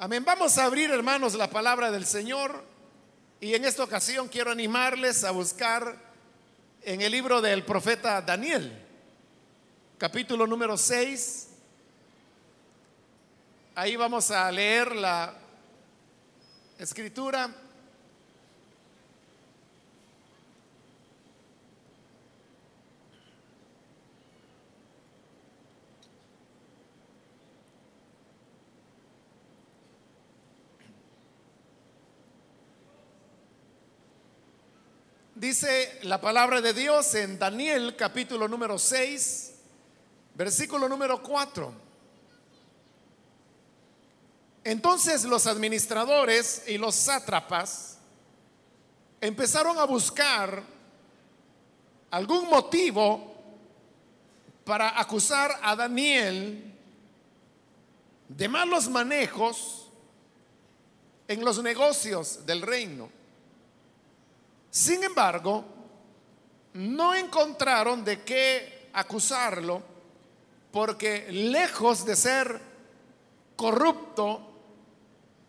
Amén. Vamos a abrir, hermanos, la palabra del Señor. Y en esta ocasión quiero animarles a buscar en el libro del profeta Daniel, capítulo número 6. Ahí vamos a leer la escritura. Dice la palabra de Dios en Daniel capítulo número 6, versículo número 4. Entonces los administradores y los sátrapas empezaron a buscar algún motivo para acusar a Daniel de malos manejos en los negocios del reino. Sin embargo, no encontraron de qué acusarlo porque lejos de ser corrupto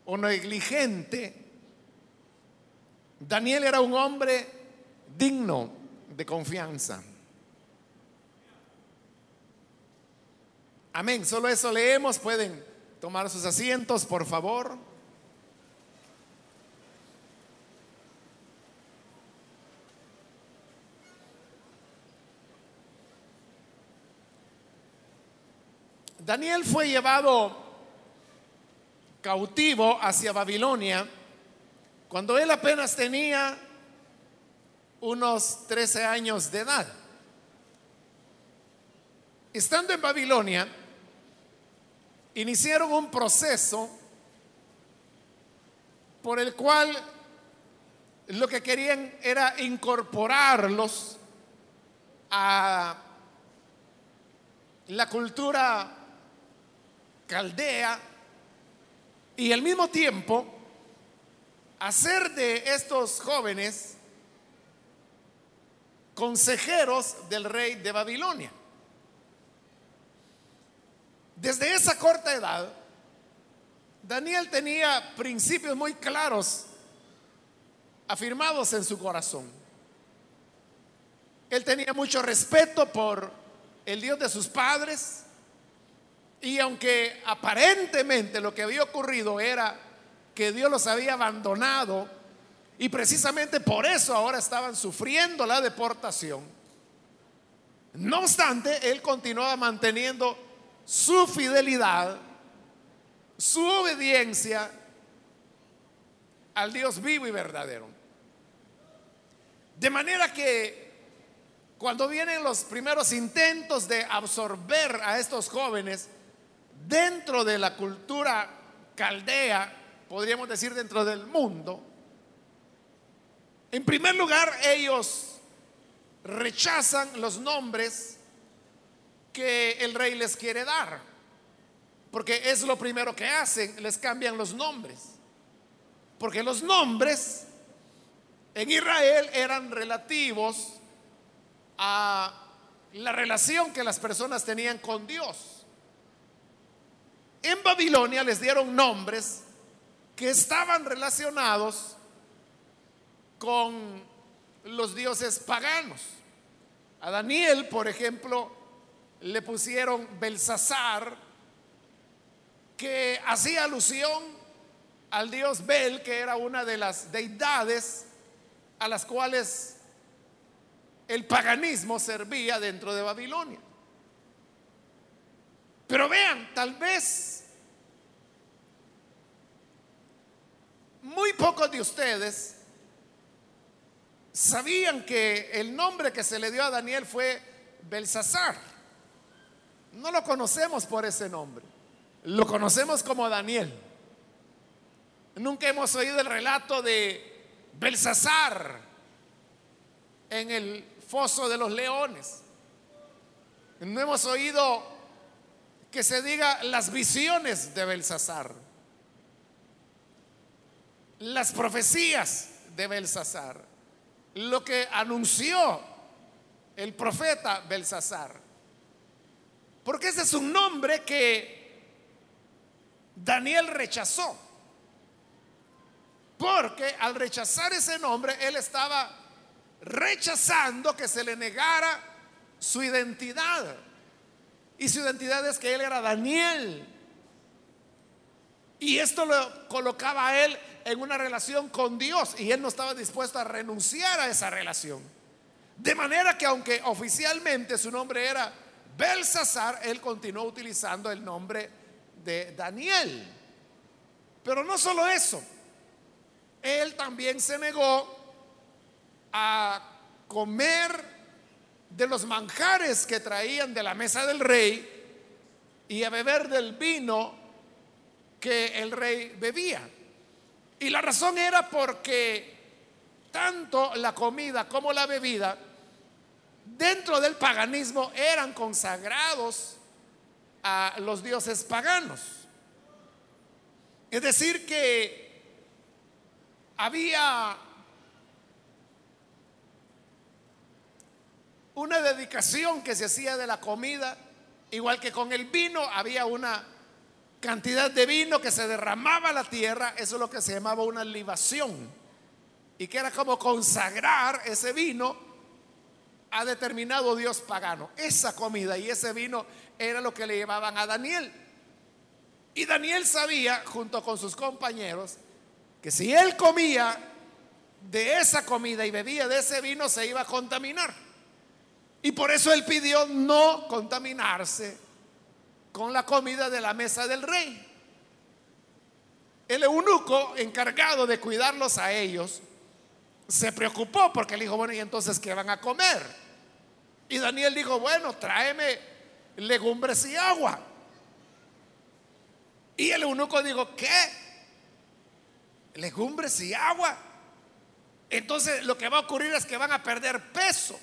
o negligente, Daniel era un hombre digno de confianza. Amén. Solo eso leemos. Pueden tomar sus asientos, por favor. Daniel fue llevado cautivo hacia Babilonia cuando él apenas tenía unos 13 años de edad. Estando en Babilonia, iniciaron un proceso por el cual lo que querían era incorporarlos a la cultura caldea y al mismo tiempo hacer de estos jóvenes consejeros del rey de Babilonia. Desde esa corta edad, Daniel tenía principios muy claros afirmados en su corazón. Él tenía mucho respeto por el Dios de sus padres, y aunque aparentemente lo que había ocurrido era que Dios los había abandonado y precisamente por eso ahora estaban sufriendo la deportación, no obstante, él continuaba manteniendo su fidelidad, su obediencia al Dios vivo y verdadero. De manera que cuando vienen los primeros intentos de absorber a estos jóvenes, dentro de la cultura caldea, podríamos decir dentro del mundo, en primer lugar ellos rechazan los nombres que el rey les quiere dar, porque es lo primero que hacen, les cambian los nombres, porque los nombres en Israel eran relativos a la relación que las personas tenían con Dios. En Babilonia les dieron nombres que estaban relacionados con los dioses paganos. A Daniel, por ejemplo, le pusieron Belsasar, que hacía alusión al dios Bel, que era una de las deidades a las cuales el paganismo servía dentro de Babilonia. Pero vean, tal vez muy pocos de ustedes sabían que el nombre que se le dio a Daniel fue Belsasar. No lo conocemos por ese nombre, lo conocemos como Daniel. Nunca hemos oído el relato de Belsasar en el foso de los leones. No hemos oído que se diga las visiones de Belsasar, las profecías de Belsasar, lo que anunció el profeta Belsasar. Porque ese es un nombre que Daniel rechazó. Porque al rechazar ese nombre, él estaba rechazando que se le negara su identidad. Y su identidad es que él era Daniel. Y esto lo colocaba a él en una relación con Dios y él no estaba dispuesto a renunciar a esa relación. De manera que aunque oficialmente su nombre era Belsasar, él continuó utilizando el nombre de Daniel. Pero no solo eso, él también se negó a comer de los manjares que traían de la mesa del rey y a beber del vino que el rey bebía. Y la razón era porque tanto la comida como la bebida dentro del paganismo eran consagrados a los dioses paganos. Es decir, que había una dedicación que se hacía de la comida, igual que con el vino había una cantidad de vino que se derramaba a la tierra, eso es lo que se llamaba una libación, y que era como consagrar ese vino a determinado dios pagano. Esa comida y ese vino era lo que le llevaban a Daniel. Y Daniel sabía, junto con sus compañeros, que si él comía de esa comida y bebía de ese vino, se iba a contaminar. Y por eso él pidió no contaminarse con la comida de la mesa del rey. El eunuco encargado de cuidarlos a ellos se preocupó porque le dijo, bueno, ¿y entonces qué van a comer? Y Daniel dijo, bueno, tráeme legumbres y agua. Y el eunuco dijo, ¿qué? Legumbres y agua. Entonces lo que va a ocurrir es que van a perder peso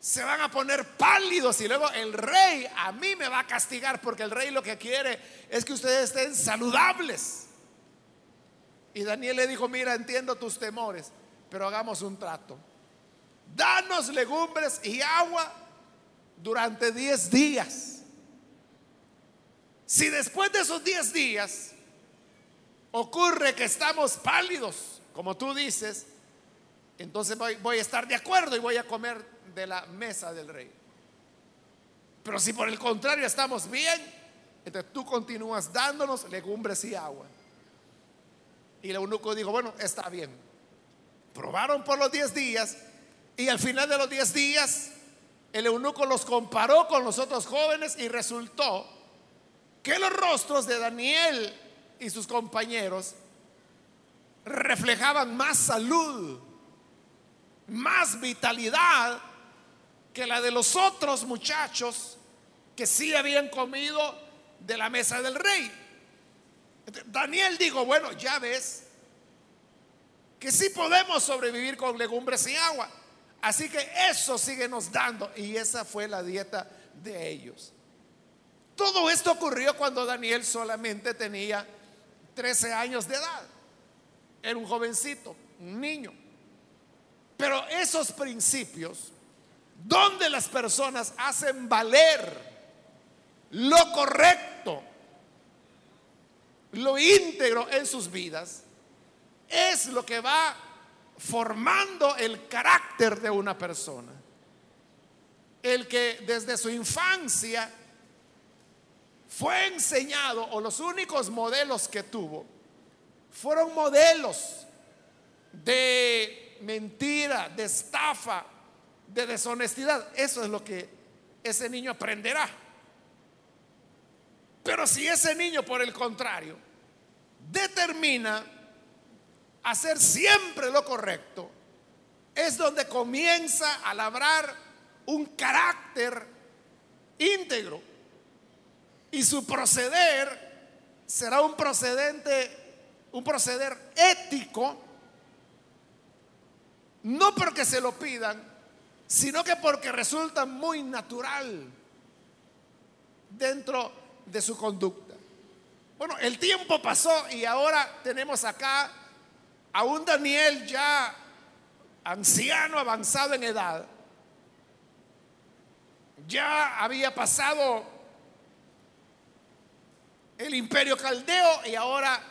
se van a poner pálidos y luego el rey a mí me va a castigar porque el rey lo que quiere es que ustedes estén saludables. Y Daniel le dijo, mira, entiendo tus temores, pero hagamos un trato. Danos legumbres y agua durante 10 días. Si después de esos 10 días ocurre que estamos pálidos, como tú dices, entonces voy, voy a estar de acuerdo y voy a comer de la mesa del rey. Pero si por el contrario estamos bien, entonces tú continúas dándonos legumbres y agua. Y el eunuco dijo, bueno, está bien. Probaron por los 10 días y al final de los 10 días el eunuco los comparó con los otros jóvenes y resultó que los rostros de Daniel y sus compañeros reflejaban más salud, más vitalidad que la de los otros muchachos que sí habían comido de la mesa del rey. Daniel dijo, bueno, ya ves que sí podemos sobrevivir con legumbres y agua. Así que eso síguenos dando. Y esa fue la dieta de ellos. Todo esto ocurrió cuando Daniel solamente tenía 13 años de edad. Era un jovencito, un niño. Pero esos principios donde las personas hacen valer lo correcto, lo íntegro en sus vidas, es lo que va formando el carácter de una persona. El que desde su infancia fue enseñado, o los únicos modelos que tuvo, fueron modelos de mentira, de estafa, de deshonestidad. Eso es lo que ese niño aprenderá. Pero si ese niño, por el contrario, determina hacer siempre lo correcto, es donde comienza a labrar un carácter íntegro. Y su proceder será un procedente, un proceder ético, no porque se lo pidan, sino que porque resulta muy natural dentro de su conducta. Bueno, el tiempo pasó y ahora tenemos acá a un Daniel ya anciano, avanzado en edad. Ya había pasado el imperio caldeo y ahora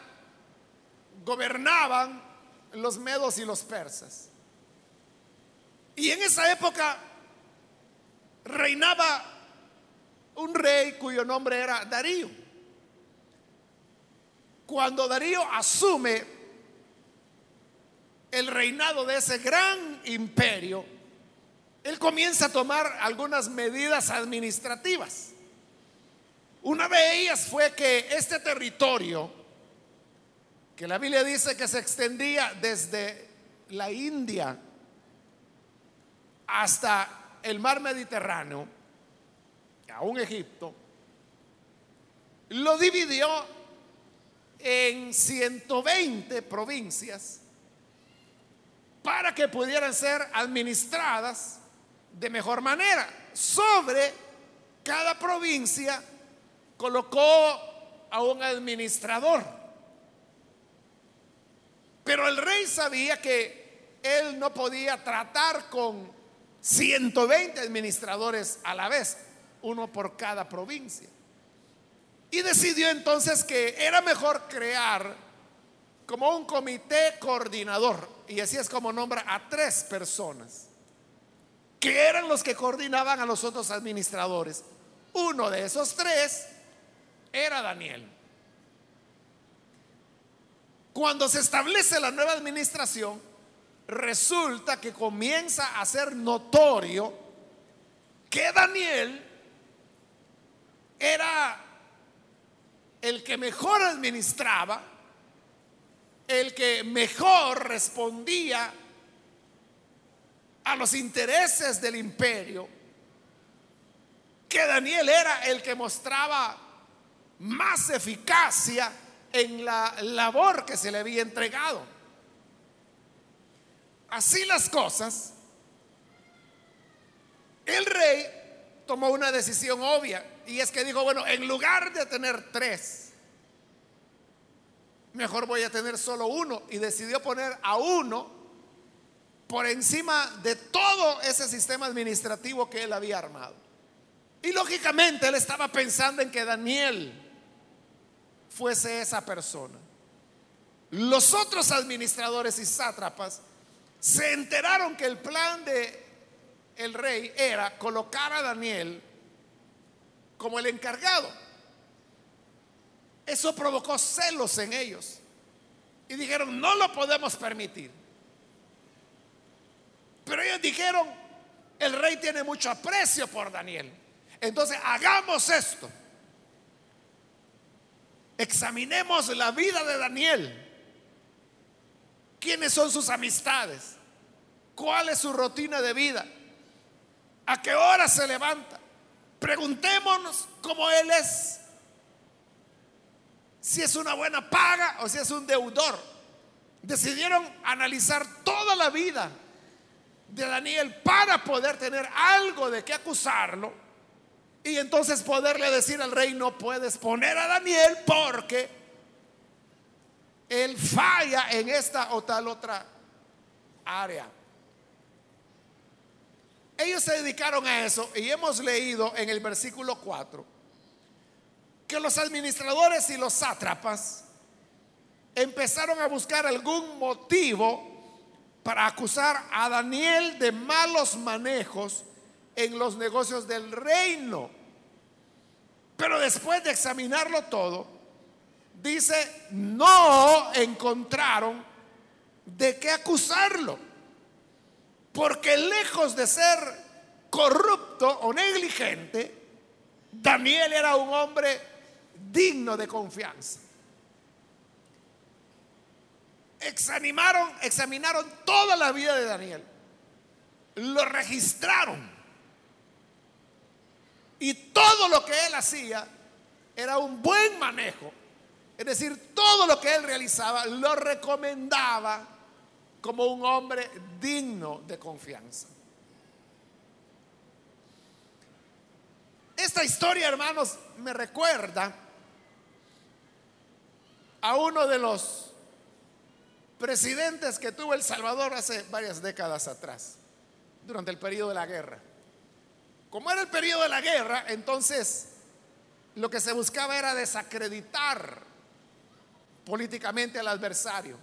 gobernaban los medos y los persas. Y en esa época reinaba un rey cuyo nombre era Darío. Cuando Darío asume el reinado de ese gran imperio, él comienza a tomar algunas medidas administrativas. Una de ellas fue que este territorio, que la Biblia dice que se extendía desde la India hasta el mar Mediterráneo, aún Egipto, lo dividió en 120 provincias para que pudieran ser administradas de mejor manera. Sobre cada provincia colocó a un administrador. Pero el rey sabía que él no podía tratar con 120 administradores a la vez, uno por cada provincia. Y decidió entonces que era mejor crear como un comité coordinador. Y así es como nombra a tres personas, que eran los que coordinaban a los otros administradores. Uno de esos tres era Daniel. Cuando se establece la nueva administración, resulta que comienza a ser notorio que Daniel era el que mejor administraba, el que mejor respondía a los intereses del imperio, que Daniel era el que mostraba más eficacia en la labor que se le había entregado. Así las cosas, el rey tomó una decisión obvia y es que dijo, bueno, en lugar de tener tres, mejor voy a tener solo uno y decidió poner a uno por encima de todo ese sistema administrativo que él había armado. Y lógicamente él estaba pensando en que Daniel fuese esa persona. Los otros administradores y sátrapas se enteraron que el plan de el rey era colocar a Daniel como el encargado. Eso provocó celos en ellos. Y dijeron, no lo podemos permitir. Pero ellos dijeron, el rey tiene mucho aprecio por Daniel. Entonces, hagamos esto. Examinemos la vida de Daniel ¿Quiénes son sus amistades? ¿Cuál es su rutina de vida? ¿A qué hora se levanta? Preguntémonos cómo Él es. Si es una buena paga o si es un deudor. Decidieron analizar toda la vida de Daniel para poder tener algo de qué acusarlo. Y entonces poderle decir al rey, no puedes poner a Daniel porque él falla en esta o tal otra área. Ellos se dedicaron a eso y hemos leído en el versículo 4 que los administradores y los sátrapas empezaron a buscar algún motivo para acusar a Daniel de malos manejos en los negocios del reino. Pero después de examinarlo todo, dice, no encontraron de qué acusarlo. Porque lejos de ser corrupto o negligente, Daniel era un hombre digno de confianza. Examinaron, examinaron toda la vida de Daniel. Lo registraron. Y todo lo que él hacía era un buen manejo es decir, todo lo que él realizaba lo recomendaba como un hombre digno de confianza. Esta historia, hermanos, me recuerda a uno de los presidentes que tuvo El Salvador hace varias décadas atrás, durante el periodo de la guerra. Como era el periodo de la guerra, entonces lo que se buscaba era desacreditar políticamente al adversario.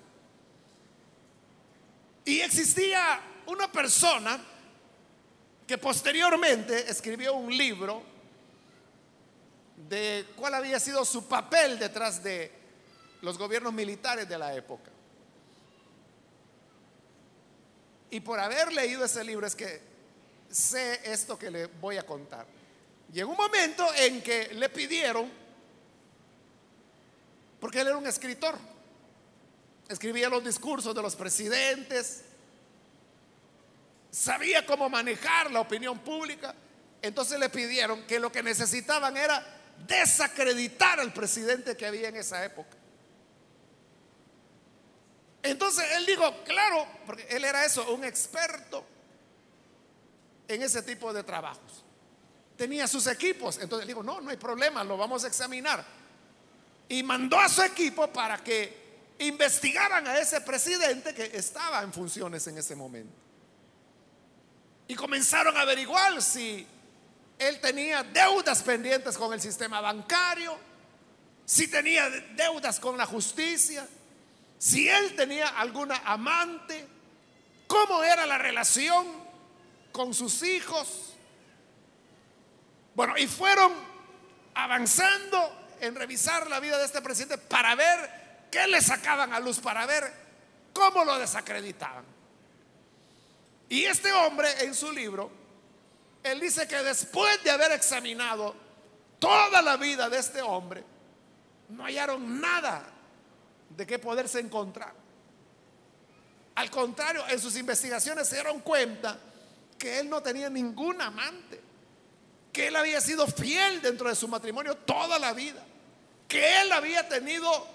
Y existía una persona que posteriormente escribió un libro de cuál había sido su papel detrás de los gobiernos militares de la época. Y por haber leído ese libro es que sé esto que le voy a contar. Llegó un momento en que le pidieron, porque él era un escritor, escribía los discursos de los presidentes, sabía cómo manejar la opinión pública, entonces le pidieron que lo que necesitaban era desacreditar al presidente que había en esa época. Entonces él dijo, claro, porque él era eso, un experto en ese tipo de trabajos. Tenía sus equipos. Entonces dijo, no, no hay problema, lo vamos a examinar. Y mandó a su equipo para que investigaran a ese presidente que estaba en funciones en ese momento. Y comenzaron a averiguar si él tenía deudas pendientes con el sistema bancario, si tenía deudas con la justicia, si él tenía alguna amante, cómo era la relación con sus hijos. Bueno, y fueron avanzando en revisar la vida de este presidente para ver qué le sacaban a luz, para ver cómo lo desacreditaban. Y este hombre en su libro, él dice que después de haber examinado toda la vida de este hombre, no hallaron nada de qué poderse encontrar. Al contrario, en sus investigaciones se dieron cuenta que él no tenía ningún amante, que él había sido fiel dentro de su matrimonio toda la vida, que él había tenido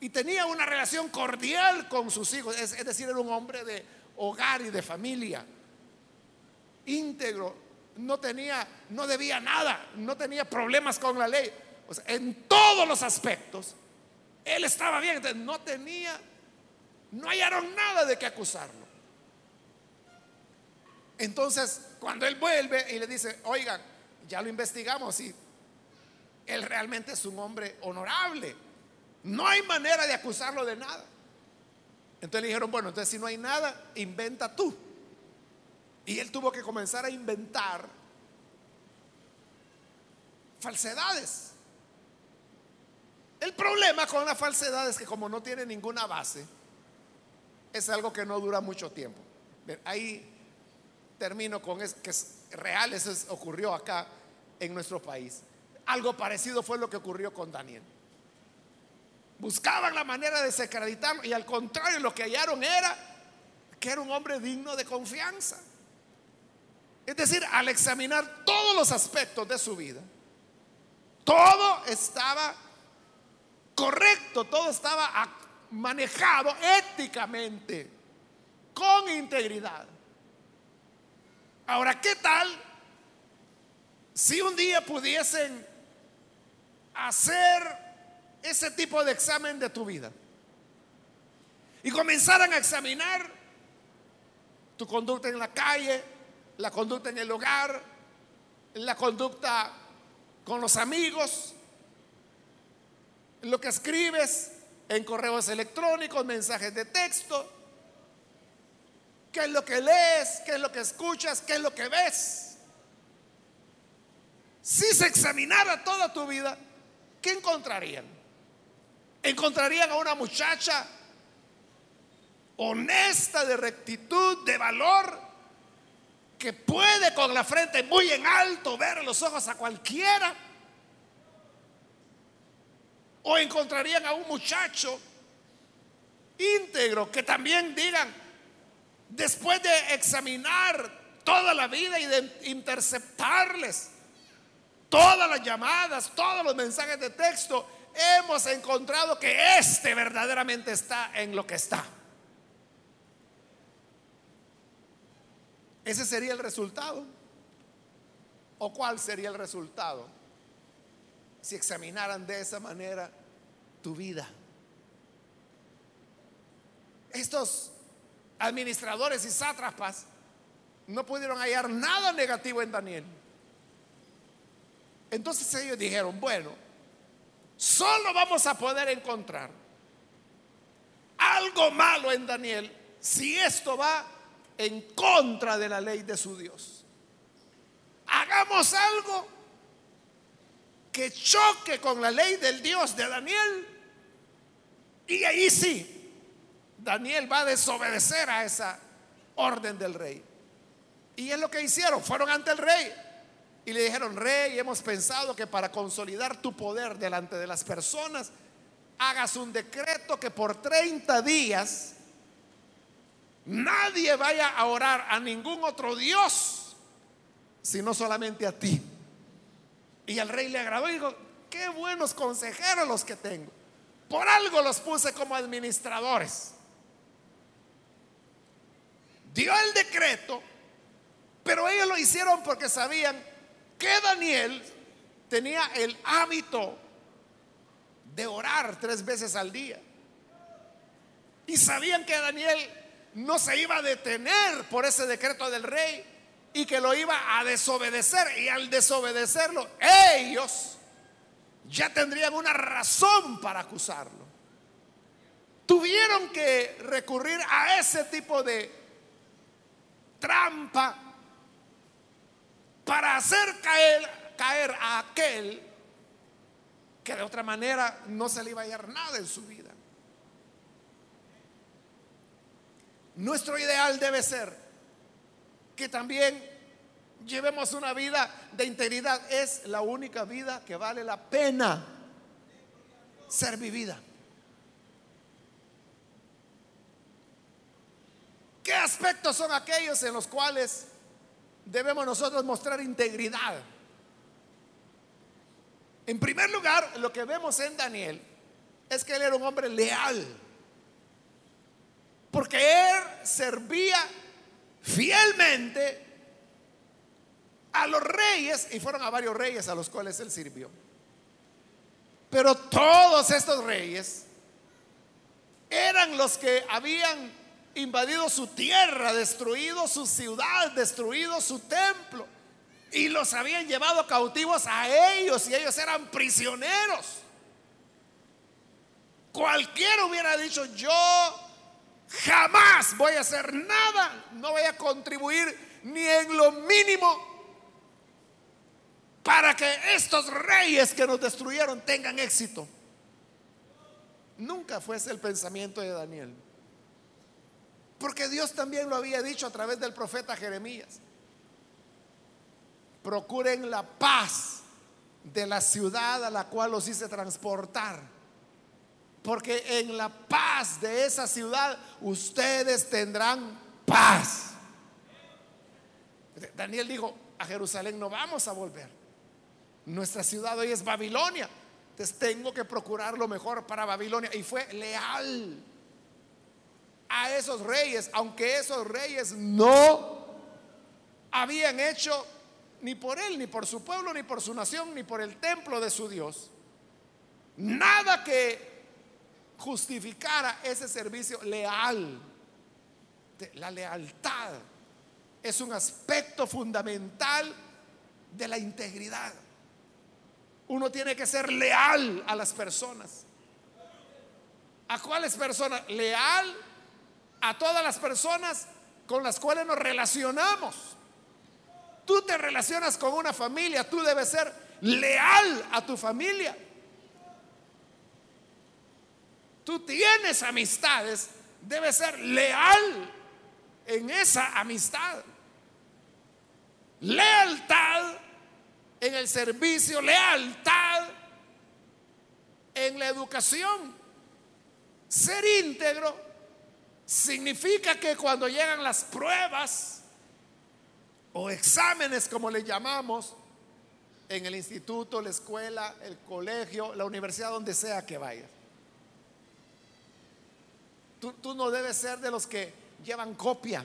y tenía una relación cordial con sus hijos, es, decir, era un hombre de hogar y de familia, íntegro, no tenía, no debía nada, no tenía problemas con la ley. en todos los aspectos, él estaba bien, no tenía, no hallaron nada de qué acusarlo. Entonces, cuando él vuelve y le dice, oigan, ya lo investigamos y él realmente es un hombre honorable, no hay manera de acusarlo de nada. Entonces le dijeron, bueno, entonces si no hay nada, inventa tú. Y él tuvo que comenzar a inventar falsedades. El problema con la falsedad es que como no tiene ninguna base, es algo que no dura mucho tiempo. Ahí termino con eso, que es real, eso ocurrió acá en nuestro país. Algo parecido fue lo que ocurrió con Daniel. Buscaban la manera de desacreditarlo y al contrario lo que hallaron era que era un hombre digno de confianza. Es decir, al examinar todos los aspectos de su vida, todo estaba correcto, todo estaba manejado éticamente, con integridad. Ahora, ¿qué tal si un día pudiesen hacer ese tipo de examen de tu vida y comenzaran a examinar tu conducta en la calle, la conducta en el hogar, la conducta con los amigos, lo que escribes en correos electrónicos, mensajes de texto, qué es lo que lees, qué es lo que escuchas, qué es lo que ves. Si se examinara toda tu vida, ¿qué encontrarían? Encontrarían a una muchacha honesta, de rectitud, de valor, que puede con la frente muy en alto ver los ojos a cualquiera o encontrarían a un muchacho íntegro que también digan, después de examinar toda la vida y de interceptarles todas las llamadas, todos los mensajes de texto, hemos encontrado que este verdaderamente está en lo que está. Ese sería el resultado. ¿O cuál sería el resultado? si examinaran de esa manera tu vida. Estos administradores y sátrapas no pudieron hallar nada negativo en Daniel. Entonces ellos dijeron, bueno, solo vamos a poder encontrar algo malo en Daniel si esto va en contra de la ley de su Dios. Hagamos algo que choque con la ley del Dios de Daniel. Y ahí sí, Daniel va a desobedecer a esa orden del rey. Y es lo que hicieron, fueron ante el rey y le dijeron, rey, hemos pensado que para consolidar tu poder delante de las personas, hagas un decreto que por 30 días nadie vaya a orar a ningún otro Dios, sino solamente a ti. Y el rey le agradó y dijo, qué buenos consejeros los que tengo. Por algo los puse como administradores. Dio el decreto, pero ellos lo hicieron porque sabían que Daniel tenía el hábito de orar tres veces al día. Y sabían que Daniel no se iba a detener por ese decreto del rey y que lo iba a desobedecer. Y al desobedecerlo, ellos ya tendrían una razón para acusarlo. Tuvieron que recurrir a ese tipo de trampa para hacer caer, caer a aquel que de otra manera no se le iba a hallar nada en su vida. Nuestro ideal debe ser que también llevemos una vida de integridad. Es la única vida que vale la pena ser vivida. ¿Qué aspectos son aquellos en los cuales debemos nosotros mostrar integridad? En primer lugar, lo que vemos en Daniel es que él era un hombre leal. Porque él servía fielmente a los reyes, y fueron a varios reyes a los cuales él sirvió. Pero todos estos reyes eran los que habían invadido su tierra, destruido su ciudad, destruido su templo. Y los habían llevado cautivos a ellos y ellos eran prisioneros. Cualquiera hubiera dicho, yo jamás voy a hacer nada, no voy a contribuir ni en lo mínimo para que estos reyes que nos destruyeron tengan éxito. Nunca fue ese el pensamiento de Daniel. Porque Dios también lo había dicho a través del profeta Jeremías. Procuren la paz de la ciudad a la cual los hice transportar. Porque en la paz de esa ciudad ustedes tendrán paz. Daniel dijo, a Jerusalén no vamos a volver. Nuestra ciudad hoy es Babilonia. Entonces tengo que procurar lo mejor para Babilonia. Y fue leal a esos reyes, aunque esos reyes no habían hecho ni por él, ni por su pueblo, ni por su nación, ni por el templo de su Dios. Nada que justificara ese servicio leal. La lealtad es un aspecto fundamental de la integridad. Uno tiene que ser leal a las personas. ¿A cuáles personas? Leal a todas las personas con las cuales nos relacionamos. Tú te relacionas con una familia, tú debes ser leal a tu familia. Tú tienes amistades, debes ser leal en esa amistad. Lealtad en el servicio, lealtad en la educación. Ser íntegro significa que cuando llegan las pruebas o exámenes, como le llamamos, en el instituto, la escuela, el colegio, la universidad, donde sea que vayas. Tú, tú, no debes ser de los que llevan copia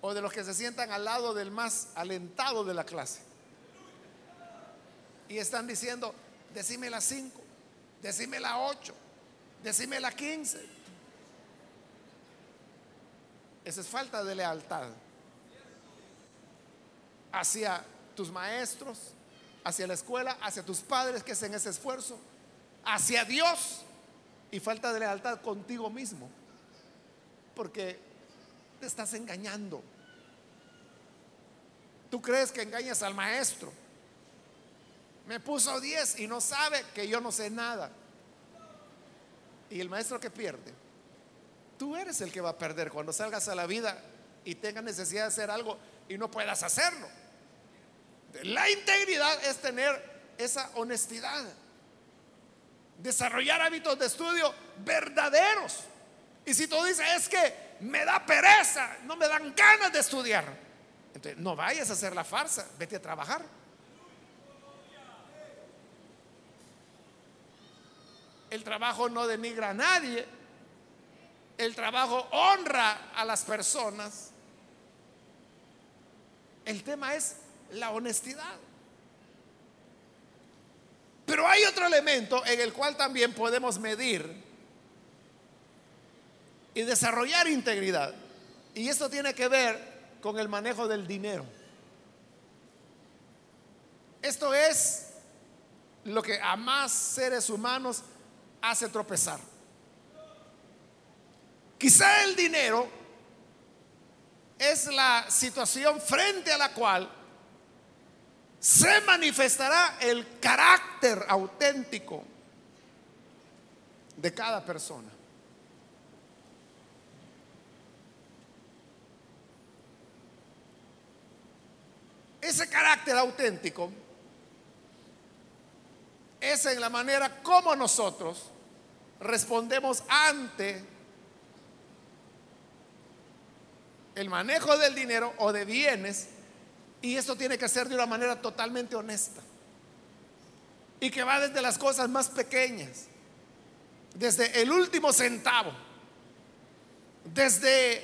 o de los que se sientan al lado del más alentado de la clase. Y están diciendo, decime la 5, decime la 8, decime la 15. Esa es falta de lealtad hacia tus maestros, hacia la escuela, hacia tus padres que hacen ese esfuerzo, hacia Dios y falta de lealtad contigo mismo. Porque te estás engañando. Tú crees que engañas al maestro. Me puso 10 y no sabe que yo no sé nada. Y el maestro que pierde. Tú eres el que va a perder cuando salgas a la vida y tengas necesidad de hacer algo y no puedas hacerlo. La integridad es tener esa honestidad. Desarrollar hábitos de estudio verdaderos. Y si tú dices, es que me da pereza, no me dan ganas de estudiar. Entonces, no vayas a hacer la farsa, vete a trabajar. El trabajo no denigra a nadie. El trabajo honra a las personas. El tema es la honestidad. Pero hay otro elemento en el cual también podemos medir y desarrollar integridad. Y esto tiene que ver con el manejo del dinero. Esto es lo que a más seres humanos hace tropezar. Quizá el dinero es la situación frente a la cual se manifestará el carácter auténtico de cada persona. Ese carácter auténtico es en la manera como nosotros respondemos ante el manejo del dinero o de bienes y esto tiene que ser de una manera totalmente honesta. Y que va desde las cosas más pequeñas, desde el último centavo, desde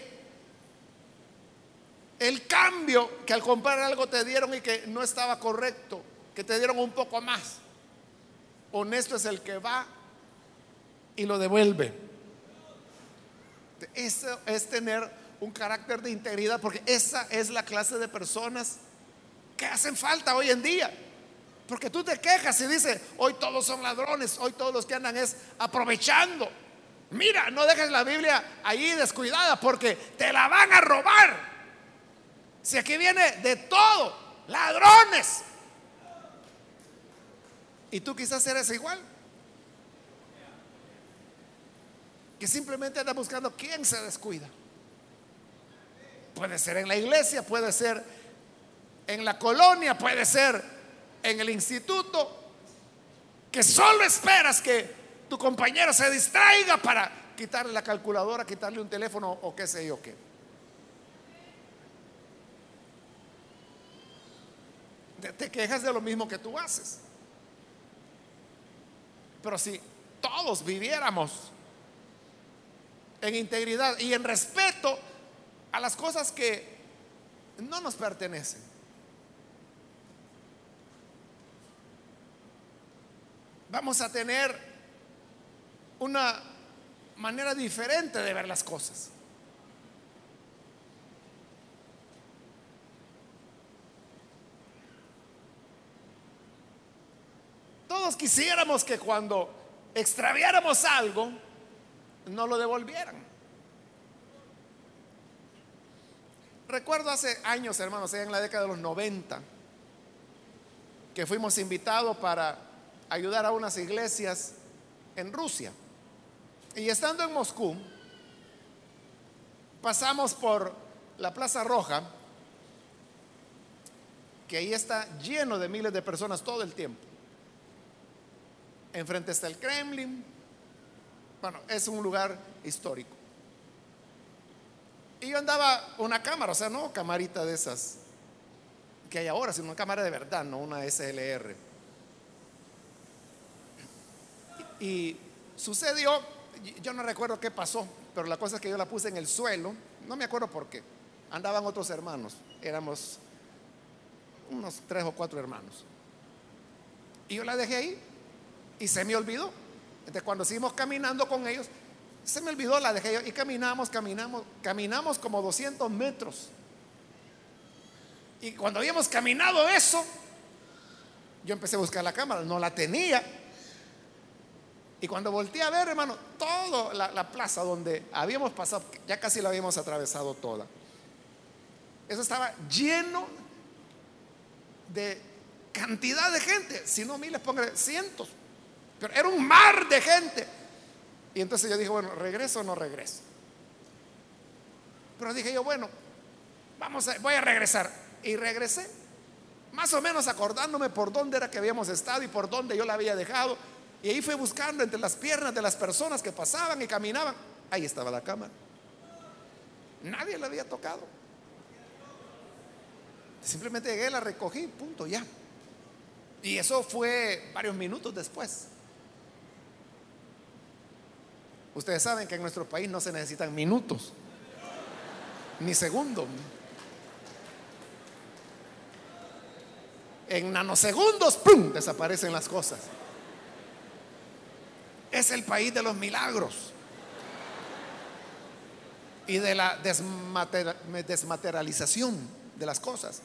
el cambio que al comprar algo te dieron y que no estaba correcto, que te dieron un poco más. Honesto es el que va y lo devuelve. Eso es tener un carácter de integridad, porque esa es la clase de personas que hacen falta hoy en día. Porque tú te quejas y dices, hoy todos son ladrones, hoy todos los que andan es aprovechando. Mira, no dejes la Biblia ahí descuidada porque te la van a robar. Si aquí viene de todo, ladrones. Y tú quizás eres igual. Que simplemente andas buscando quién se descuida. Puede ser en la iglesia, puede ser en la colonia, puede ser en el instituto, que solo esperas que tu compañero se distraiga para quitarle la calculadora, quitarle un teléfono o qué sé yo qué. Te quejas de lo mismo que tú haces. Pero si todos viviéramos en integridad y en respeto a las cosas que no nos pertenecen, vamos a tener una manera diferente de ver las cosas. Todos quisiéramos que cuando extraviáramos algo, no lo devolvieran. Recuerdo hace años, hermanos, en la década de los 90, que fuimos invitados para ayudar a unas iglesias en Rusia. Y estando en Moscú, pasamos por la Plaza Roja, que ahí está lleno de miles de personas todo el tiempo. Enfrente está el Kremlin. Bueno, es un lugar histórico. Y yo andaba una cámara, o sea, no camarita de esas que hay ahora, sino una cámara de verdad, no una SLR. Y sucedió, yo no recuerdo qué pasó, pero la cosa es que yo la puse en el suelo, no me acuerdo por qué. Andaban otros hermanos, éramos unos tres o cuatro hermanos. Y yo la dejé ahí y se me olvidó. Entonces cuando seguimos caminando con ellos, se me olvidó, la dejé yo y caminamos, caminamos, caminamos como 200 metros. Y cuando habíamos caminado eso, Yo empecé a buscar la cámara, no la tenía. Y cuando volteé a ver, hermano, toda la, la, plaza donde habíamos pasado, ya casi la habíamos atravesado toda. Eso estaba lleno de cantidad de gente. Si no miles, póngale cientos. Pero era un mar de gente. Y entonces yo dije, bueno, ¿regreso o no regreso? Pero dije yo, bueno, vamos a, voy a regresar. Y regresé, más o menos acordándome por dónde era que habíamos estado y por dónde yo la había dejado. Y ahí fui buscando entre las piernas de las personas que pasaban y caminaban. Ahí estaba la cámara. Nadie la había tocado. Simplemente llegué, la recogí, punto, ya. Y eso fue varios minutos después. Ustedes saben que en nuestro país no se necesitan minutos, ni segundos. En nanosegundos, ¡pum!, desaparecen las cosas. Es el país de los milagros y de la desmaterialización de las cosas.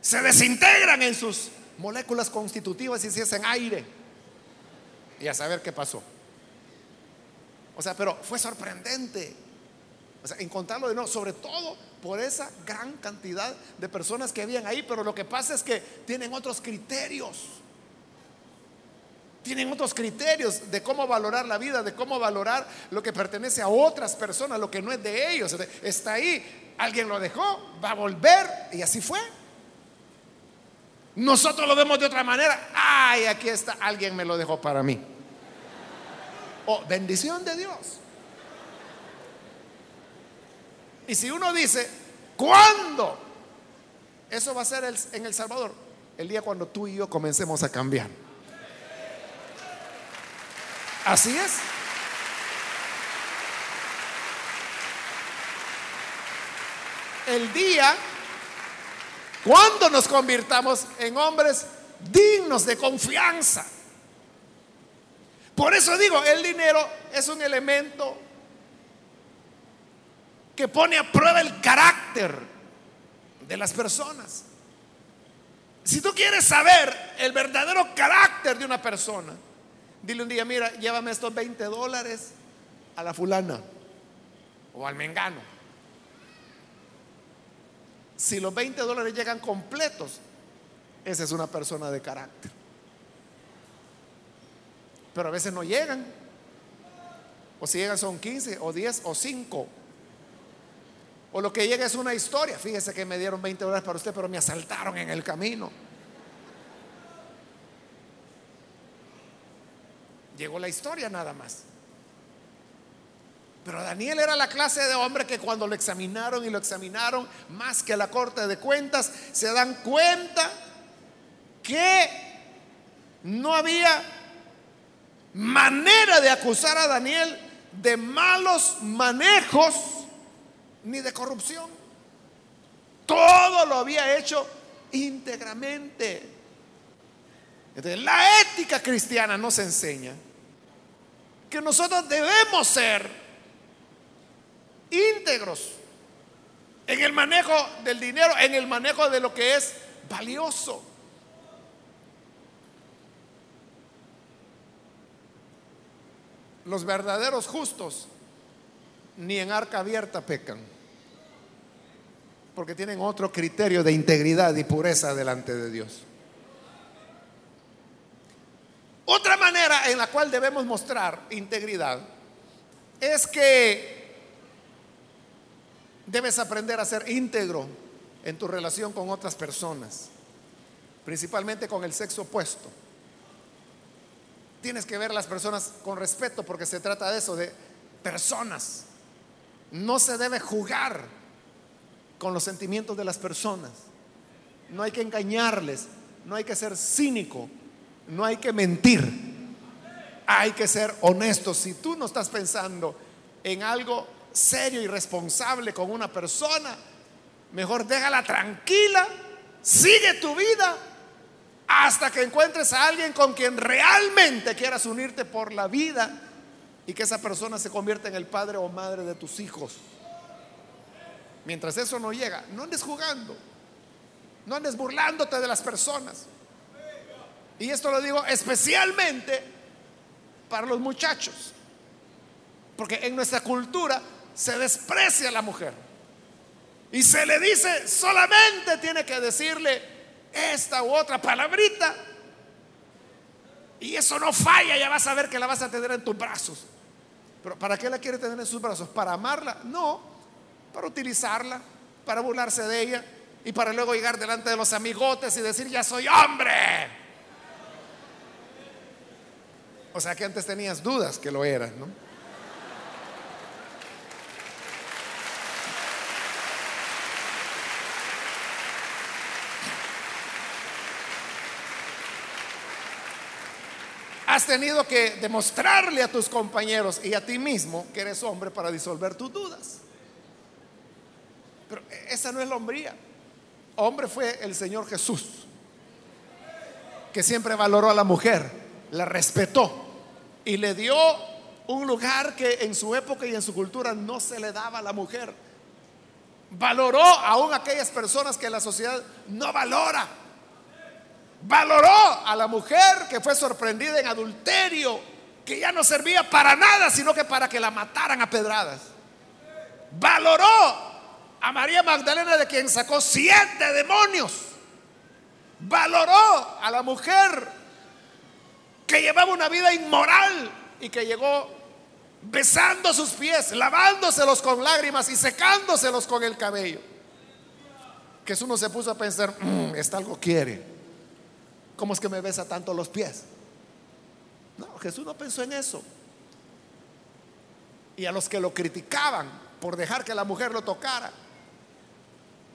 Se desintegran en sus moléculas constitutivas y se hacen aire. Y a saber qué pasó. O sea, pero fue sorprendente. O sea, encontrarlo de nuevo, sobre todo por esa gran cantidad de personas que habían ahí, pero lo que pasa es que tienen otros criterios. Tienen otros criterios de cómo valorar la vida, de cómo valorar lo que pertenece a otras personas, lo que no es de ellos. Está ahí, alguien lo dejó, va a volver y así fue. Nosotros lo vemos de otra manera. Ay, aquí está, alguien me lo dejó para mí. Oh, bendición de Dios. Y si uno dice, ¿cuándo? Eso va a ser en El Salvador, el día cuando tú y yo comencemos a cambiar. Así es. El día cuando nos convirtamos en hombres dignos de confianza. Por eso digo, el dinero es un elemento que pone a prueba el carácter de las personas. Si tú quieres saber el verdadero carácter de una persona, dile un día, mira, llévame estos 20 dólares a la fulana o al mengano. Si los 20 dólares llegan completos, esa es una persona de carácter pero a veces no llegan. O si llegan son 15 o 10 o 5. O lo que llega es una historia. Fíjese que me dieron 20 dólares para usted, pero me asaltaron en el camino. Llegó la historia nada más. Pero Daniel era la clase de hombre que cuando lo examinaron y lo examinaron más que la corte de cuentas, se dan cuenta que no había manera de acusar a Daniel de malos manejos ni de corrupción. Todo lo había hecho íntegramente. Entonces, la ética cristiana nos enseña que nosotros debemos ser íntegros en el manejo del dinero, en el manejo de lo que es valioso. Los verdaderos justos ni en arca abierta pecan, porque tienen otro criterio de integridad y pureza delante de Dios. Otra manera en la cual debemos mostrar integridad es que debes aprender a ser íntegro en tu relación con otras personas, principalmente con el sexo opuesto. Tienes que ver las personas con respeto porque se trata de eso, de personas. No se debe jugar con los sentimientos de las personas. No hay que engañarles, no hay que ser cínico, no hay que mentir. Hay que ser honesto. Si tú no estás pensando en algo serio y responsable con una persona, mejor déjala tranquila, sigue tu vida hasta que encuentres a alguien con quien realmente quieras unirte por la vida y que esa persona se convierta en el padre o madre de tus hijos. Mientras eso no llega, no andes jugando, no andes burlándote de las personas. Y esto lo digo especialmente para los muchachos. Porque en nuestra cultura se desprecia a la mujer. Y se le dice, solamente tiene que decirle esta u otra palabrita. Y eso no falla, ya vas a ver que la vas a tener en tus brazos. Pero ¿para qué la quiere tener en sus brazos? ¿Para amarla? No, para utilizarla, para burlarse de ella y para luego llegar delante de los amigotes y decir, ya soy hombre. O sea que antes tenías dudas que lo eras, ¿no? Has tenido que demostrarle a tus compañeros y a ti mismo que eres hombre para disolver tus dudas. Pero esa no es la hombría. Hombre fue el Señor Jesús, que siempre valoró a la mujer, la respetó y le dio un lugar que en su época y en su cultura no se le daba a la mujer. Valoró aún aquellas personas que la sociedad no valora valoró a la mujer que fue sorprendida en adulterio, que ya no servía para nada, sino que para que la mataran a pedradas. Valoró a María Magdalena de quien sacó siete demonios. Valoró a la mujer que llevaba una vida inmoral y que llegó besando sus pies, lavándoselos con lágrimas y secándoselos con el cabello. Que uno se puso a pensar, mm, esta algo quiere. ¿Cómo es que me besa tanto los pies? No, Jesús no pensó en eso. Y a los que lo criticaban por dejar que la mujer lo tocara,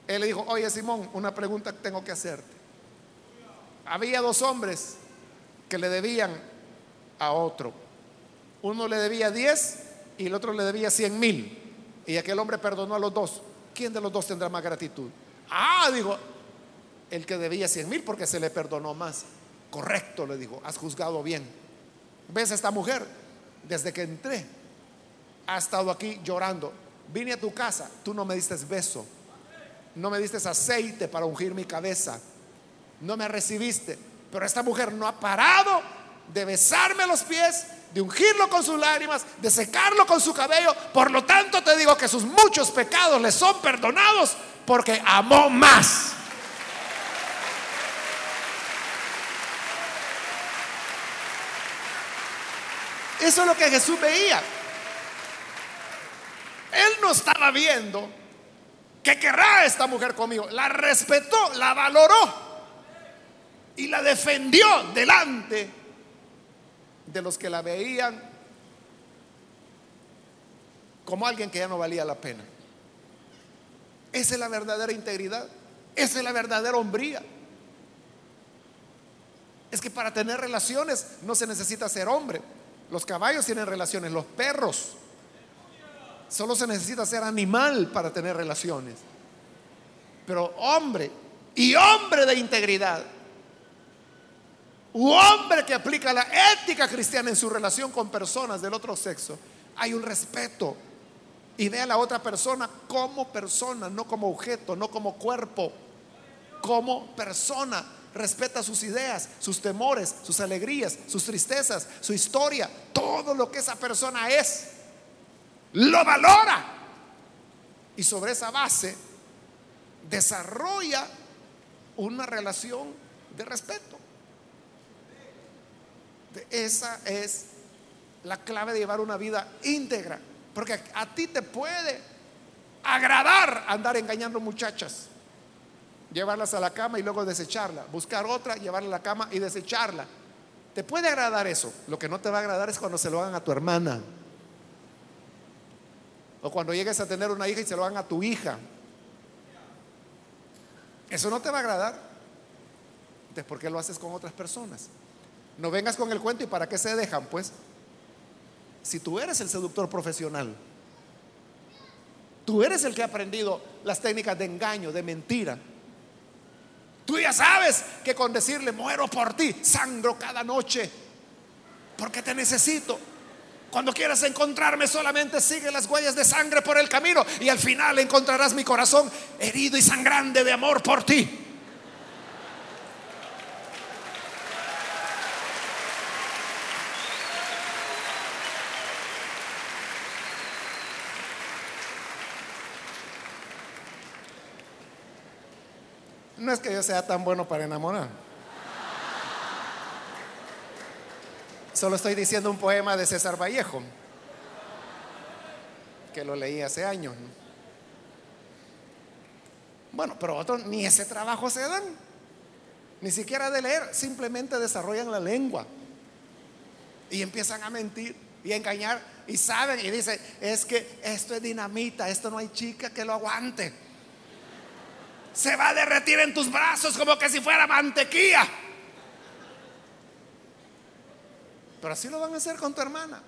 él le dijo, oye Simón, una pregunta tengo que hacerte. Había dos hombres que le debían a otro. Uno le debía 10 y el otro le debía 100 mil. Y aquel hombre perdonó a los dos. ¿Quién de los dos tendrá más gratitud? Ah, digo, el que debía 100 mil porque se le perdonó más. Correcto, le dijo, has juzgado bien. ¿Ves a esta mujer? Desde que entré, ha estado aquí llorando. Vine a tu casa, tú no me diste beso, no me diste aceite para ungir mi cabeza, no me recibiste. Pero esta mujer no ha parado de besarme los pies, de ungirlo con sus lágrimas, de secarlo con su cabello. Por lo tanto te digo que sus muchos pecados le son perdonados porque amó más. Eso es lo que Jesús veía. Él no estaba viendo que querrá esta mujer conmigo. La respetó, la valoró y la defendió delante de los que la veían como alguien que ya no valía la pena. Esa es la verdadera integridad. Esa es la verdadera hombría. Es que para tener relaciones no se necesita ser hombre. Los caballos tienen relaciones, los perros. Solo se necesita ser animal para tener relaciones. Pero hombre y hombre de integridad, u hombre que aplica la ética cristiana en su relación con personas del otro sexo, hay un respeto. Y ve a la otra persona como persona, no como objeto, no como cuerpo, como persona respeta sus ideas, sus temores, sus alegrías, sus tristezas, su historia, todo lo que esa persona es. Lo valora. Y sobre esa base desarrolla una relación de respeto. Esa es la clave de llevar una vida íntegra. Porque a ti te puede agradar andar engañando muchachas llevarlas a la cama y luego desecharla, buscar otra, llevarla a la cama y desecharla. ¿Te puede agradar eso? Lo que no te va a agradar es cuando se lo hagan a tu hermana. O cuando llegues a tener una hija y se lo hagan a tu hija. Eso no te va a agradar. Entonces, ¿por qué lo haces con otras personas? No vengas con el cuento y para qué se dejan, pues. Si tú eres el seductor profesional, tú eres el que ha aprendido las técnicas de engaño, de mentira, Tú ya sabes que con decirle muero por ti, sangro cada noche, porque te necesito. Cuando quieras encontrarme solamente sigue las huellas de sangre por el camino y al final encontrarás mi corazón herido y sangrante de amor por ti. Es que yo sea tan bueno para enamorar. Solo estoy diciendo un poema de César Vallejo, que lo leí hace años. Bueno, pero otros ni ese trabajo se dan, ni siquiera de leer, simplemente desarrollan la lengua y empiezan a mentir y a engañar y saben y dicen, es que esto es dinamita, esto no hay chica que lo aguante. Se va a derretir en tus brazos como que si fuera mantequilla. Pero así lo van a hacer con tu hermana.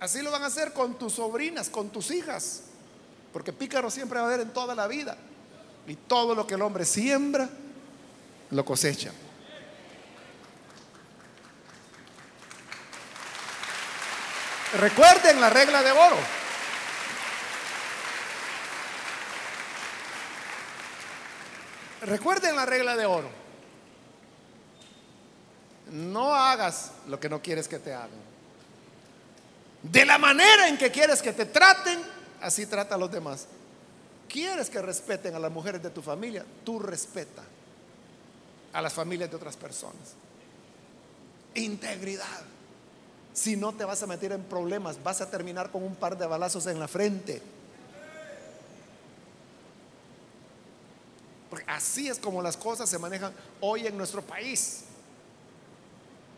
Así lo van a hacer con tus sobrinas, con tus hijas. Porque pícaro siempre va a haber en toda la vida. Y todo lo que el hombre siembra, lo cosecha. Recuerden la regla de oro. Recuerden la regla de oro. No hagas lo que no quieres que te hagan. De la manera en que quieres que te traten, así trata a los demás. ¿Quieres que respeten a las mujeres de tu familia? Tú respeta a las familias de otras personas. Integridad. Si no te vas a meter en problemas, vas a terminar con un par de balazos en la frente. Porque así es como las cosas se manejan hoy en nuestro país.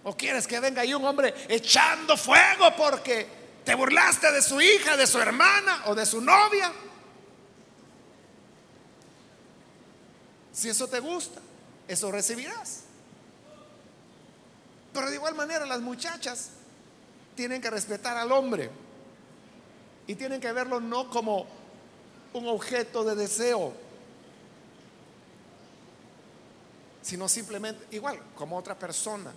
¿O quieres que venga ahí un hombre echando fuego porque te burlaste de su hija, de su hermana o de su novia? Si eso te gusta, eso recibirás. Pero de igual manera las muchachas tienen que respetar al hombre y tienen que verlo no como un objeto de deseo, sino simplemente igual como otra persona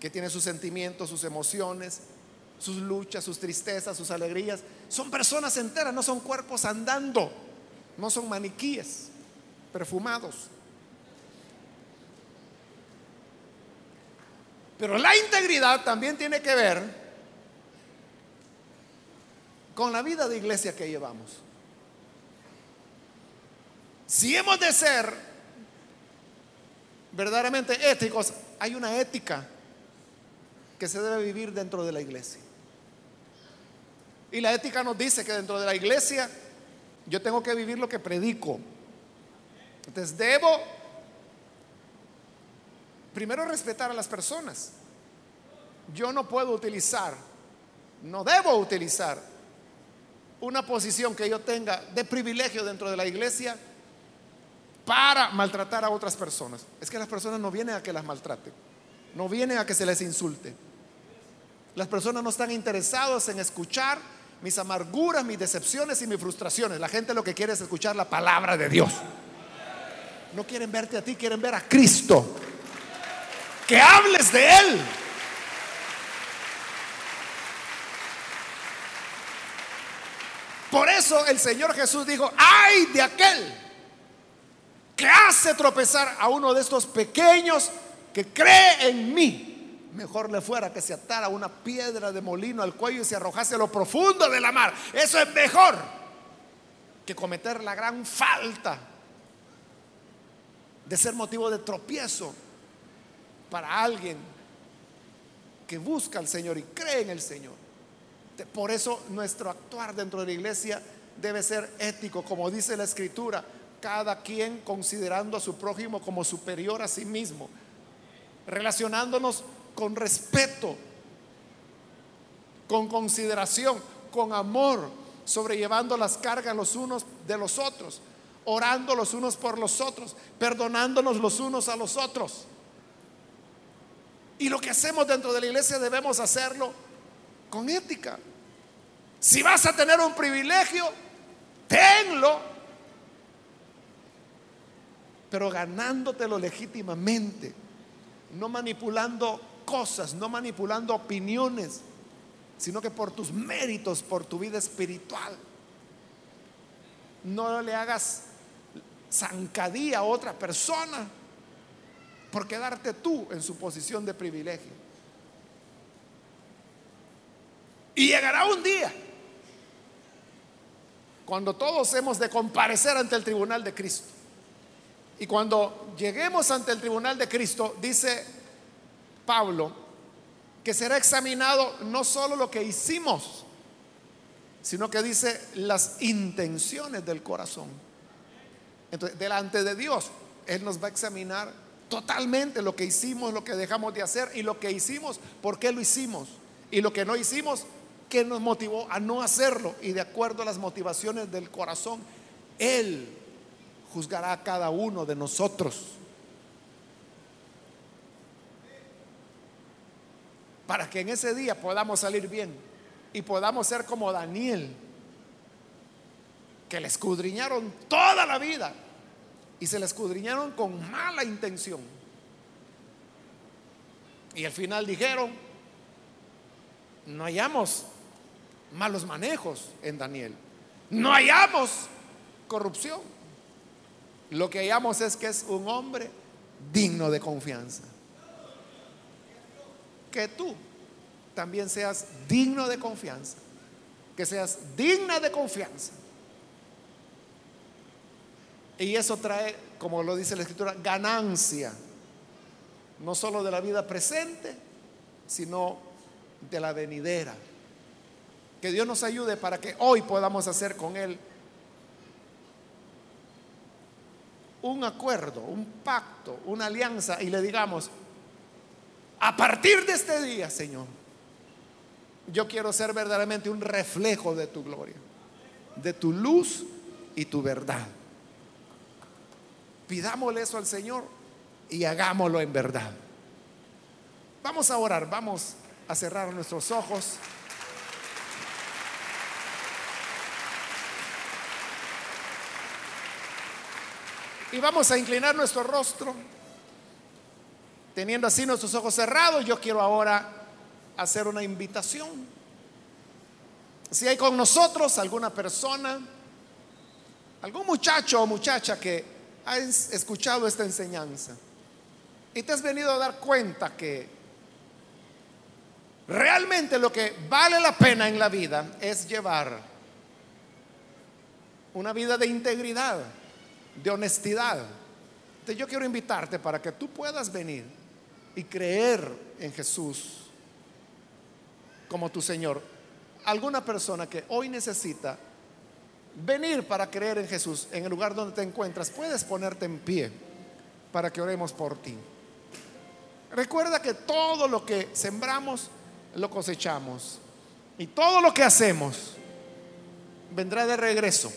que tiene sus sentimientos, sus emociones, sus luchas, sus tristezas, sus alegrías. Son personas enteras, no son cuerpos andando, no son maniquíes perfumados. Pero la integridad también tiene que ver con la vida de iglesia que llevamos. Si hemos de ser verdaderamente éticos, hay una ética que se debe vivir dentro de la iglesia. Y la ética nos dice que dentro de la iglesia yo tengo que vivir lo que predico. Entonces debo primero respetar a las personas. Yo no puedo utilizar, no debo utilizar una posición que yo tenga de privilegio dentro de la iglesia para maltratar a otras personas. Es que las personas no vienen a que las maltraten, no vienen a que se les insulte. Las personas no están interesadas en escuchar mis amarguras, mis decepciones y mis frustraciones. La gente lo que quiere es escuchar la palabra de Dios. No quieren verte a ti, quieren ver a Cristo que hables de Él. Por eso el Señor Jesús dijo, ay de aquel que hace tropezar a uno de estos pequeños que cree en mí. Mejor le fuera que se atara una piedra de molino al cuello y se arrojase a lo profundo de la mar. Eso es mejor que cometer la gran falta de ser motivo de tropiezo para alguien que busca al Señor y cree en el Señor. Por eso nuestro actuar dentro de la iglesia debe ser ético, como dice la escritura, cada quien considerando a su prójimo como superior a sí mismo, relacionándonos con respeto, con consideración, con amor, sobrellevando las cargas los unos de los otros, orando los unos por los otros, perdonándonos los unos a los otros. Y lo que hacemos dentro de la iglesia debemos hacerlo con ética. Si vas a tener un privilegio, tenlo, pero ganándotelo legítimamente, no manipulando cosas, no manipulando opiniones, sino que por tus méritos, por tu vida espiritual. No le hagas zancadía a otra persona por quedarte tú en su posición de privilegio. Y llegará un día cuando todos hemos de comparecer ante el tribunal de Cristo. Y cuando lleguemos ante el tribunal de Cristo, dice Pablo, que será examinado no solo lo que hicimos, sino que dice las intenciones del corazón. Entonces, delante de Dios, Él nos va a examinar totalmente lo que hicimos, lo que dejamos de hacer y lo que hicimos, por qué lo hicimos. Y lo que no hicimos, qué nos motivó a no hacerlo. Y de acuerdo a las motivaciones del corazón, Él juzgará a cada uno de nosotros. Para que en ese día podamos salir bien y podamos ser como Daniel, que le escudriñaron toda la vida y se le escudriñaron con mala intención. Y al final dijeron, no hallamos malos manejos en Daniel, no hallamos corrupción. Lo que hallamos es que es un hombre digno de confianza. Que tú también seas digno de confianza, que seas digna de confianza. Y eso trae, como lo dice la escritura, ganancia, no solo de la vida presente, sino de la venidera. Que Dios nos ayude para que hoy podamos hacer con Él un acuerdo, un pacto, una alianza y le digamos, a partir de este día, Señor, yo quiero ser verdaderamente un reflejo de tu gloria, de tu luz y tu verdad. Pidámosle eso al Señor y hagámoslo en verdad. Vamos a orar, vamos a cerrar nuestros ojos. Y vamos a inclinar nuestro rostro, teniendo así nuestros ojos cerrados. Yo quiero ahora hacer una invitación. Si hay con nosotros alguna persona, algún muchacho o muchacha que has escuchado esta enseñanza y te has venido a dar cuenta que realmente lo que vale la pena en la vida es llevar una vida de integridad, de honestidad. Entonces yo quiero invitarte para que tú puedas venir y creer en Jesús como tu Señor. Alguna persona que hoy necesita venir para creer en Jesús en el lugar donde te encuentras, puedes ponerte en pie para que oremos por ti. Recuerda que todo lo que sembramos, lo cosechamos. Y todo lo que hacemos vendrá de regreso.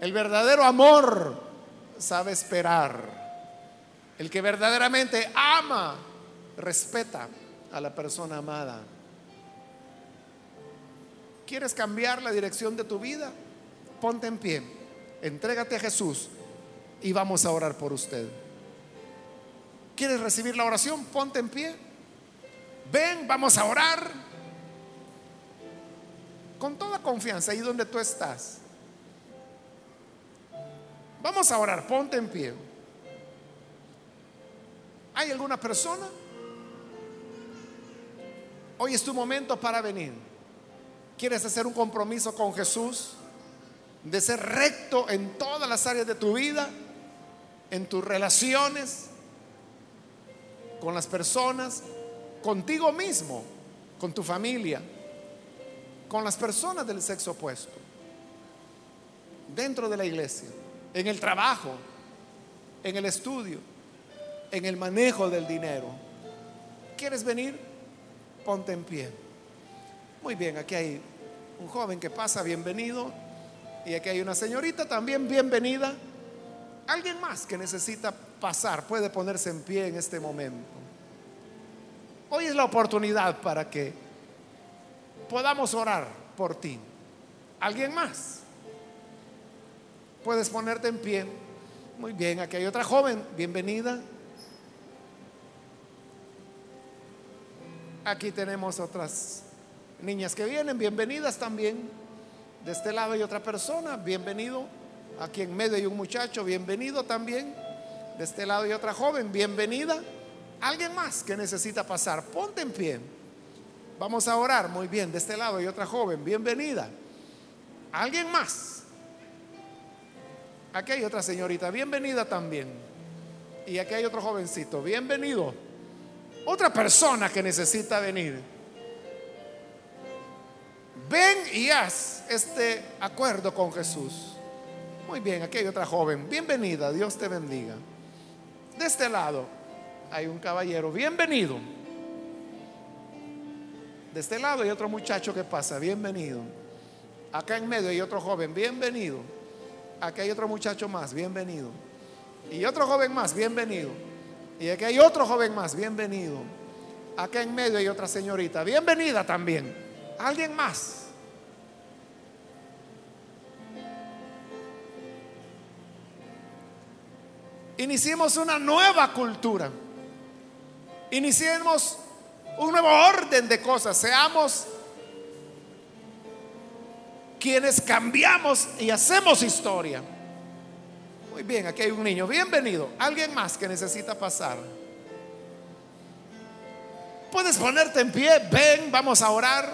El verdadero amor sabe esperar. El que verdaderamente ama, respeta a la persona amada. ¿Quieres cambiar la dirección de tu vida? Ponte en pie, entrégate a Jesús y vamos a orar por usted. ¿Quieres recibir la oración? Ponte en pie. Ven, vamos a orar. Con toda confianza, ahí donde tú estás. Vamos a orar, ponte en pie. ¿Hay alguna persona? Hoy es tu momento para venir. ¿Quieres hacer un compromiso con Jesús? De ser recto en todas las áreas de tu vida, en tus relaciones, con las personas, contigo mismo, con tu familia, con las personas del sexo opuesto, dentro de la iglesia, en el trabajo, en el estudio, en el manejo del dinero. ¿Quieres venir? Ponte en pie. Muy bien, aquí hay un joven que pasa, bienvenido. Y aquí hay una señorita también, bienvenida. Alguien más que necesita pasar puede ponerse en pie en este momento. Hoy es la oportunidad para que podamos orar por ti. ¿Alguien más? Puedes ponerte en pie. Muy bien, aquí hay otra joven, bienvenida. Aquí tenemos otras Niñas que vienen, bienvenidas también. De este lado hay otra persona, bienvenido. Aquí en medio hay un muchacho, bienvenido también. De este lado hay otra joven, bienvenida. Alguien más que necesita pasar, ponte en pie. Vamos a orar, muy bien. De este lado hay otra joven, bienvenida. ¿Alguien más? Aquí hay otra señorita, bienvenida también. Y aquí hay otro jovencito, bienvenido. Otra persona que necesita venir. Ven y haz este acuerdo con Jesús. Muy bien, aquí hay otra joven. Bienvenida, Dios te bendiga. De este lado hay un caballero, bienvenido. De este lado hay otro muchacho que pasa, bienvenido. Acá en medio hay otro joven, bienvenido. Acá hay otro muchacho más, bienvenido. Y otro joven más, bienvenido. Y aquí hay otro joven más, bienvenido. Acá en medio hay otra señorita, bienvenida también. Alguien más. Iniciemos una nueva cultura. Iniciemos un nuevo orden de cosas. Seamos quienes cambiamos y hacemos historia. Muy bien, aquí hay un niño. Bienvenido. Alguien más que necesita pasar. Puedes ponerte en pie. Ven, vamos a orar.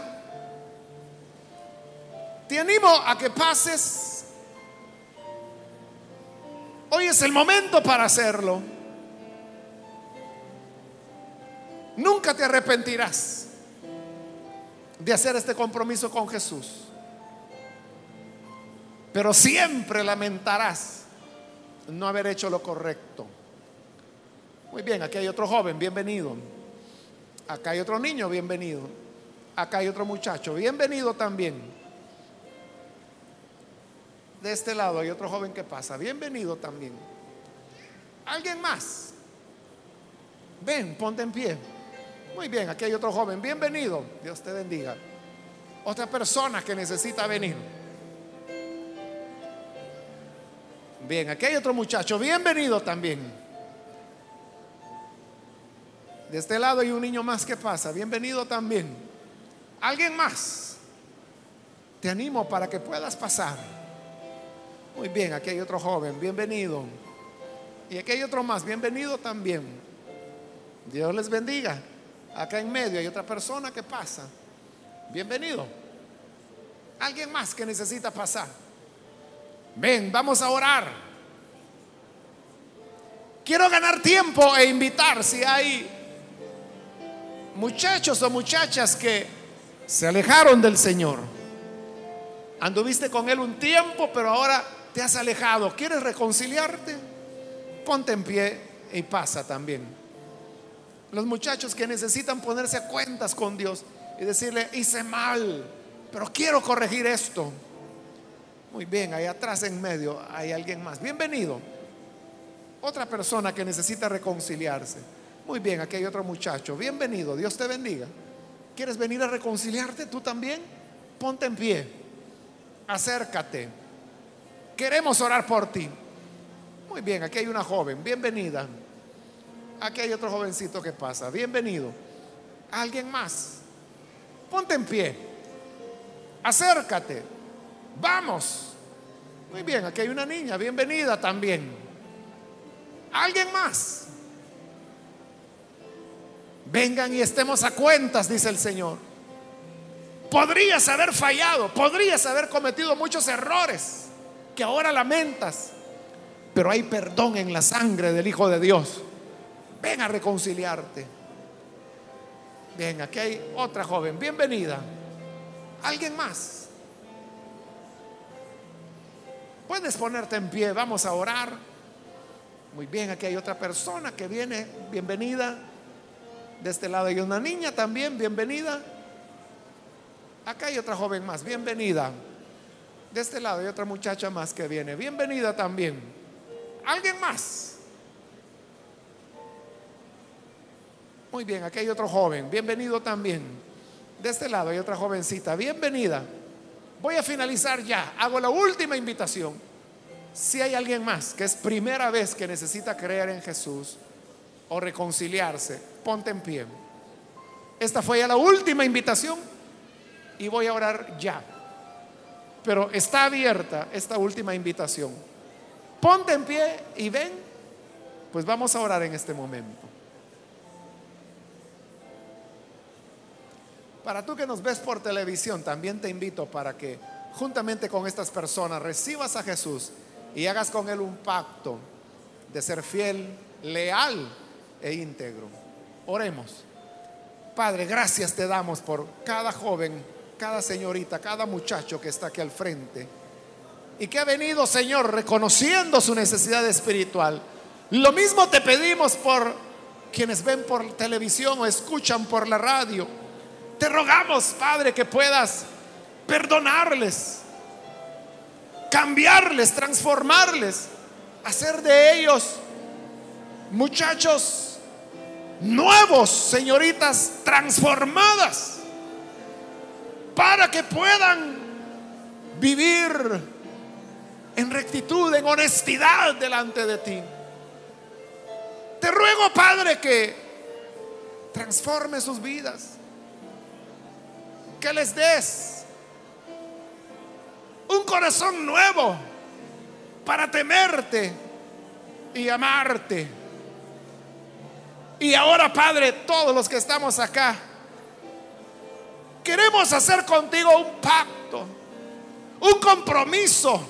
Te animo a que pases. Hoy es el momento para hacerlo. Nunca te arrepentirás de hacer este compromiso con Jesús. Pero siempre lamentarás no haber hecho lo correcto. Muy bien, aquí hay otro joven, bienvenido. Acá hay otro niño, bienvenido. Acá hay otro muchacho, bienvenido también. De este lado hay otro joven que pasa, bienvenido también. ¿Alguien más? Ven, ponte en pie. Muy bien, aquí hay otro joven, bienvenido. Dios te bendiga. Otra persona que necesita venir. Bien, aquí hay otro muchacho, bienvenido también. De este lado hay un niño más que pasa, bienvenido también. ¿Alguien más? Te animo para que puedas pasar. Muy bien, aquí hay otro joven, bienvenido. Y aquí hay otro más, bienvenido también. Dios les bendiga. Acá en medio hay otra persona que pasa. Bienvenido. Alguien más que necesita pasar. Ven, vamos a orar. Quiero ganar tiempo e invitar si hay muchachos o muchachas que se alejaron del Señor. Anduviste con Él un tiempo, pero ahora te has alejado. ¿Quieres reconciliarte? Ponte en pie y pasa también. Los muchachos que necesitan ponerse a cuentas con Dios y decirle, hice mal, pero quiero corregir esto. Muy bien, ahí atrás en medio hay alguien más. Bienvenido. Otra persona que necesita reconciliarse. Muy bien, aquí hay otro muchacho. Bienvenido, Dios te bendiga. ¿Quieres venir a reconciliarte tú también? Ponte en pie. Acércate. Queremos orar por ti. Muy bien, aquí hay una joven. Bienvenida. Aquí hay otro jovencito que pasa. Bienvenido. ¿Alguien más? Ponte en pie. Acércate. Vamos. Muy bien, aquí hay una niña. Bienvenida también. ¿Alguien más? Vengan y estemos a cuentas, dice el Señor. Podrías haber fallado, podrías haber cometido muchos errores que ahora lamentas, pero hay perdón en la sangre del Hijo de Dios. Ven a reconciliarte. Bien, aquí hay otra joven. Bienvenida. ¿Alguien más? Puedes ponerte en pie. Vamos a orar. Muy bien, aquí hay otra persona que viene. Bienvenida. De este lado hay una niña también. Bienvenida. Acá hay otra joven más. Bienvenida. De este lado hay otra muchacha más que viene. Bienvenida también. ¿Alguien más? Muy bien, aquí hay otro joven. Bienvenido también. De este lado hay otra jovencita. Bienvenida. Voy a finalizar ya. Hago la última invitación. Si hay alguien más que es primera vez que necesita creer en Jesús o reconciliarse, ponte en pie. Esta fue ya la última invitación y voy a orar ya. Pero está abierta esta última invitación. Ponte en pie y ven, pues vamos a orar en este momento. Para tú que nos ves por televisión, también te invito para que juntamente con estas personas, recibas a Jesús y hagas con Él un pacto de ser fiel, leal e íntegro. Oremos. Padre, gracias te damos por cada joven, cada señorita, cada muchacho que está aquí al frente y que ha venido, Señor, reconociendo su necesidad espiritual. Lo mismo te pedimos por quienes ven por televisión o escuchan por la radio. Te rogamos, Padre, que puedas perdonarles, cambiarles, transformarles, hacer de ellos muchachos nuevos, señoritas transformadas, para que puedan vivir en rectitud, en honestidad delante de ti. Te ruego, Padre, que transforme sus vidas, que les des un corazón nuevo para temerte y amarte. Y ahora, Padre, todos los que estamos acá, queremos hacer contigo un pacto, un compromiso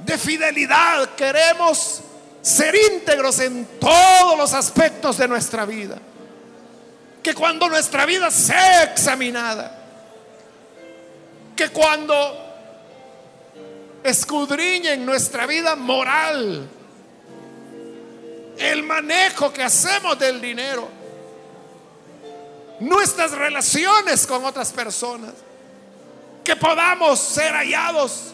de fidelidad. Queremos ser íntegros en todos los aspectos de nuestra vida. Que cuando nuestra vida sea examinada, que cuando escudriñen nuestra vida moral, el manejo que hacemos del dinero, nuestras relaciones con otras personas, que podamos ser hallados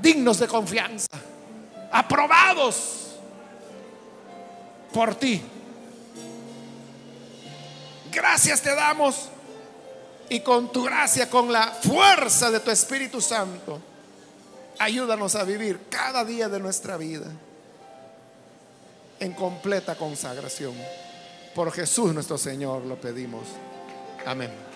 dignos de confianza, aprobados por ti. Gracias te damos y con tu gracia, con la fuerza de tu Espíritu Santo, ayúdanos a vivir cada día de nuestra vida en completa consagración. Por Jesús nuestro Señor lo pedimos. Amén.